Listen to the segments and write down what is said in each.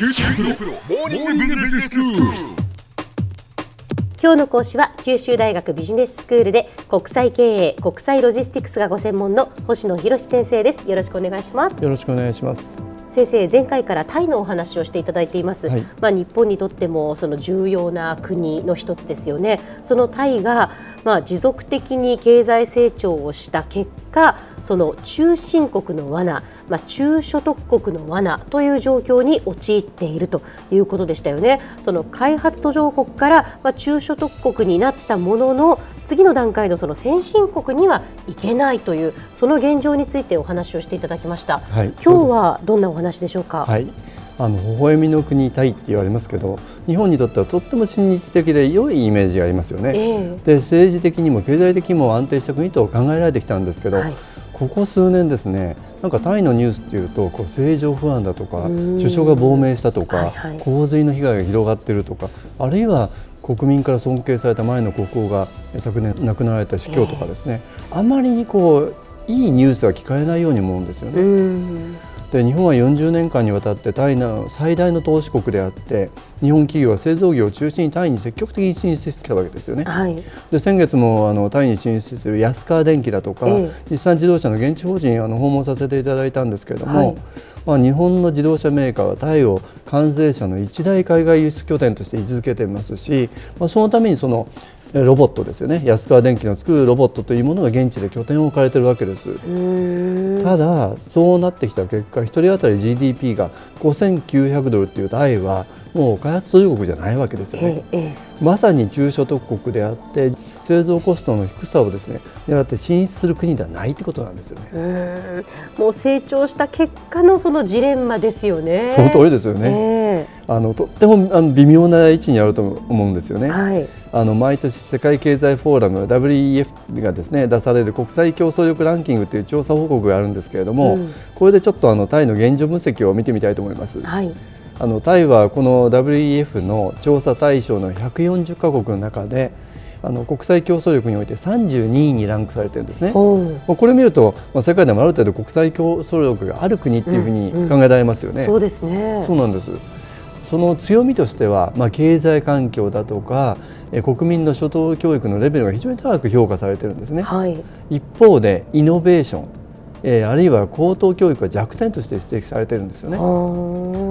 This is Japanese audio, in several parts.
九州大学モーニングビジネススクール。今日の講師は九州大学ビジネススクールで国際経営国際ロジスティクスがご専門の星野博先生ですよろしくお願いしますよろしくお願いします。先生前回からタイのお話をしていただいています、はい。まあ日本にとってもその重要な国の一つですよね。そのタイがまあ持続的に経済成長をした結果その中進国の罠まあ中所得国の罠という状況に陥っているということでしたよね。その開発途上国からまあ中所得国になったものの次の段階のその先進国にはいけないというその現状についてお話をしていただきました、はい今日はどんなお話でしょうか？はい。あの微笑みの国タイって言われますけど、日本にとってはとっても親日的で良いイメージがありますよね。ええで政治的にも経済的にも安定した国と考えられてきたんですけど、はいここ数年ですねなんかタイのニュースっていうとこう政情不安だとかん首相が亡命したとか、はいはい洪水の被害が広がっているとかあるいは国民から尊敬された前の国王が昨年亡くなられた司教とかですね、あまりこういいニュースは聞かれないように思うんですよね。うんで日本は40年間にわたってタイの最大の投資国であって日本企業は製造業を中心にタイに積極的に進出してきたわけですよね。はい、で先月もあのタイに進出する安川電機だとか、ええ。日産自動車の現地法人あの訪問させていただいたんですけれども、はい。まあ、日本の自動車メーカーはタイを関税車の一大海外輸出拠点として位置づけていますし、まあ、そのためにそのえロボットですよね安川電機の作るロボットというものが現地で拠点を置かれているわけです。うんただそうなってきた結果1人当たり GDP が5900ドルっていうタイはもう開発途上国じゃないわけですよねえ。ええまさに中所得国であって製造コストの低さをですね狙って進出する国ではないってことなんですよね。もう成長した結果のそのジレンマですよね。その通りですよね。えあのとってもあの微妙な位置にあると思うんですよね。えはい、あの毎年世界経済フォーラム WEF がですね出される国際競争力ランキングという調査報告があるんですけれども、うんこれでちょっとあのタイの現状分析を見てみたいと思います。はい、あのタイはこの WEF の調査対象の140カ国の中であの国際競争力において32位にランクされてるんですね。これ見ると、まあ、世界でもある程度国際競争力がある国っていうふうに考えられますよね。そうですね。そうなんです。その強みとしては、まあ、経済環境だとかえ国民の初等教育のレベルが非常に高く評価されてるんですね。はい、一方でイノベーション、えーあるいは高等教育は弱点として指摘されてるんですよね。は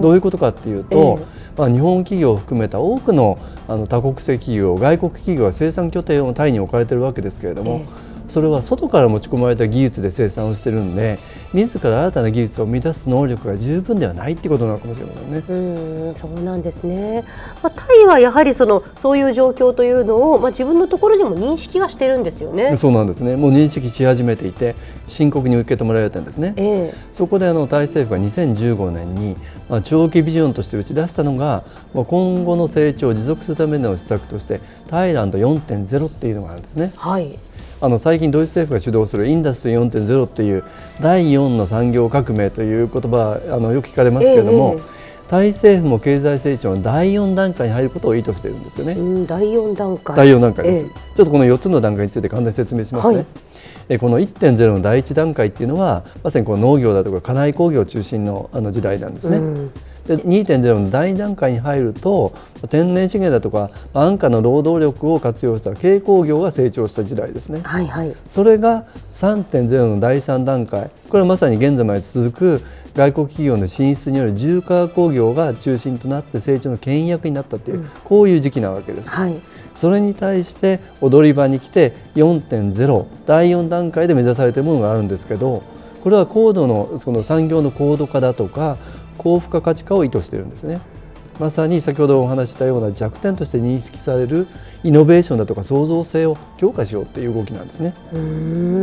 どういうことかっていうと、えまあ、日本企業を含めた多くのあの多国籍企業外国企業が生産拠点をタイに置かれているわけですけれども、えそれは外から持ち込まれた技術で生産をしているんで自ら新たな技術を生み出す能力が十分ではないってことなのかもしれませんね。うんそうなんですね。まあ、タイはやはりそのそういう状況というのを、まあ、自分のところでも認識はしてるんですよね。そうなんですねもう認識し始めていて深刻に受け止められてるんですね。ええそこであのタイ政府が2015年に、まあ、長期ビジョンとして打ち出したのが、まあ、今後の成長を持続するための施策としてタイランド4.0っていうのがあるんですね。はい、あの最近ドイツ政府が主導するインダストリー4.0っていう第4の産業革命という言葉あのよく聞かれますけれども、ええタイ政府も経済成長の第4段階に入ることを意図しているんですよね。うん、第四段階。第4段階です、えちょっとこの4つの段階について簡単に説明しますね、はいえこの1.0の第1段階っていうのはまさにこの農業だとか家内工業中心のあの時代なんですね、うんで2.0の第2段階に入ると天然資源だとか安価な労働力を活用した軽工業が成長した時代ですねはいはい。それが3.0の第3段階これはまさに現在まで続く外国企業の進出による重化学工業が中心となって成長の牽引役になったという、こういう時期なわけです。はい。それに対して踊り場に来て4.0第4段階で目指されているものがあるんですけどこれは高度のその産業の高度化だとか高付加価値化を意図しているんですね。まさに先ほどお話ししたような弱点として認識されるイノベーションだとか創造性を強化しようっていう動きなんですね。うー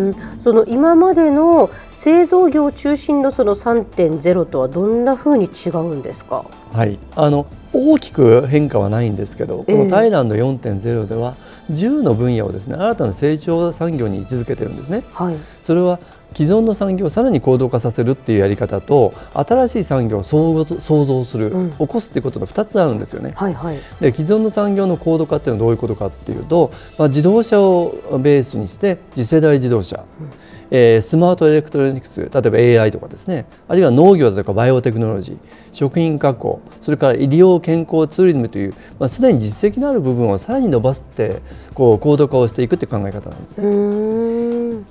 んその今までの製造業中心のその3.0とはどんな風に違うんですか？はい、あの大きく変化はないんですけど、こええのタイランド4.0では10の分野をですね新たな成長産業に位置づけてるんですね。はい。それは既存の産業をさらに高度化させるっていうやり方と新しい産業を創造する、うん起こすっていうことの2つあるんですよね。はいはい。で既存の産業の高度化っていうのはどういうことかっていうと、まあ、自動車をベースにして次世代自動車、えー、スマートエレクトロニクス例えば AI とかですねあるいは農業だとかバイオテクノロジー食品加工それから医療健康ツーリズムという、まあ、すでに実績のある部分をさらに伸ばしてこう高度化をしていくという考え方なんですね。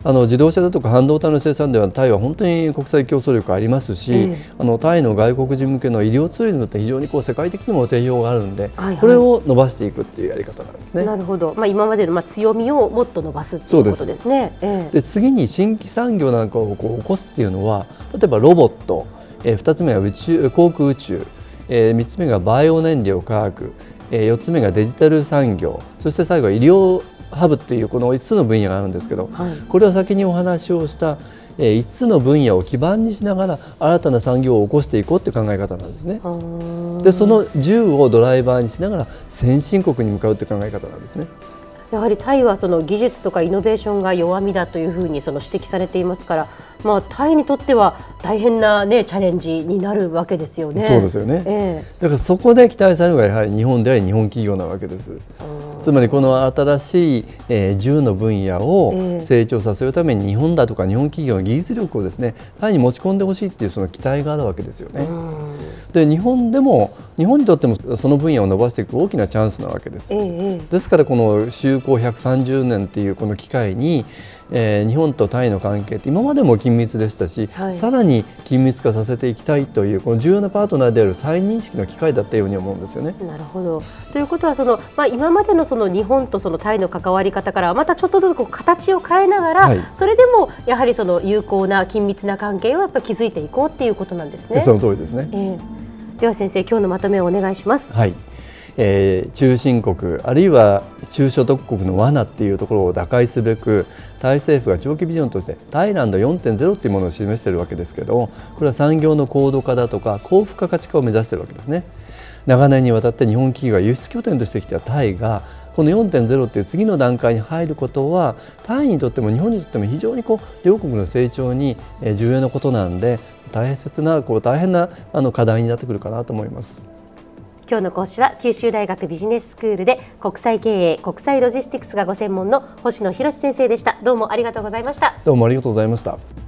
あの自動車だとか半導体の生産ではタイは本当に国際競争力ありますし、ええ、あのタイの外国人向けの医療ツーリズムって非常にこう世界的にも定評があるんで、はいはい、これを伸ばしていくっていうやり方なんですね。なるほど、まあ、今までのまあ強みをもっと伸ばすっていうことですね。で、ええ、次に新規産業なんかをこう起こすっていうのは例えばロボット、えー、2つ目は宇宙航空宇宙、えー、3つ目がバイオ燃料科学、えー、4つ目がデジタル産業。そして最後は医療ハブっていうこの5つの分野があるんですけど、はい、これは先にお話をした5つの分野を基盤にしながら新たな産業を起こしていこうという考え方なんですね。でその10をドライバーにしながら先進国に向かうという考え方なんですね。やはりタイはその技術とかイノベーションが弱みだというふうにその指摘されていますから、まあ、タイにとっては大変な、ね、チャレンジになるわけですよね。そうですよね、えー、だからそこで期待されるのがやはり日本であり日本企業なわけです。つまりこの新しい、えー、銃の分野を成長させるために日本だとか日本企業の技術力をですねタイに持ち込んでほしいっていうその期待があるわけですよね。で日本でも日本にとってもその分野を伸ばしていく大きなチャンスなわけです。ですからこの就航130年っていうこの機会にえー、日本とタイの関係って今までも緊密でしたし、はい、さらに緊密化させていきたいというこの重要なパートナーである再認識の機会だったように思うんですよね。なるほどということはその、まあ、今までのその日本とそのタイの関わり方からまたちょっとずつこう形を変えながら、はい、それでもやはりその有効な緊密な関係をやっぱ築いていこうっていうことなんですね。その通りですね、えー、では先生今日のまとめをお願いします。はいえー、中心国あるいは中所得国の罠っていうところを打開すべくタイ政府が長期ビジョンとしてタイランド4.0っていうものを示しているわけですけどもこれは産業の高度化だとか高付加価値化を目指しているわけですね。長年にわたって日本企業が輸出拠点としてきたタイがこの4.0っていう次の段階に入ることはタイにとっても日本にとっても非常にこう両国の成長に重要なことなんで大切なこう大変なあの課題になってくるかなと思います。今日の講師は九州大学ビジネススクールで国際経営国際ロジスティクスがご専門の星野博先生でした。どうもありがとうございました。どうもありがとうございました。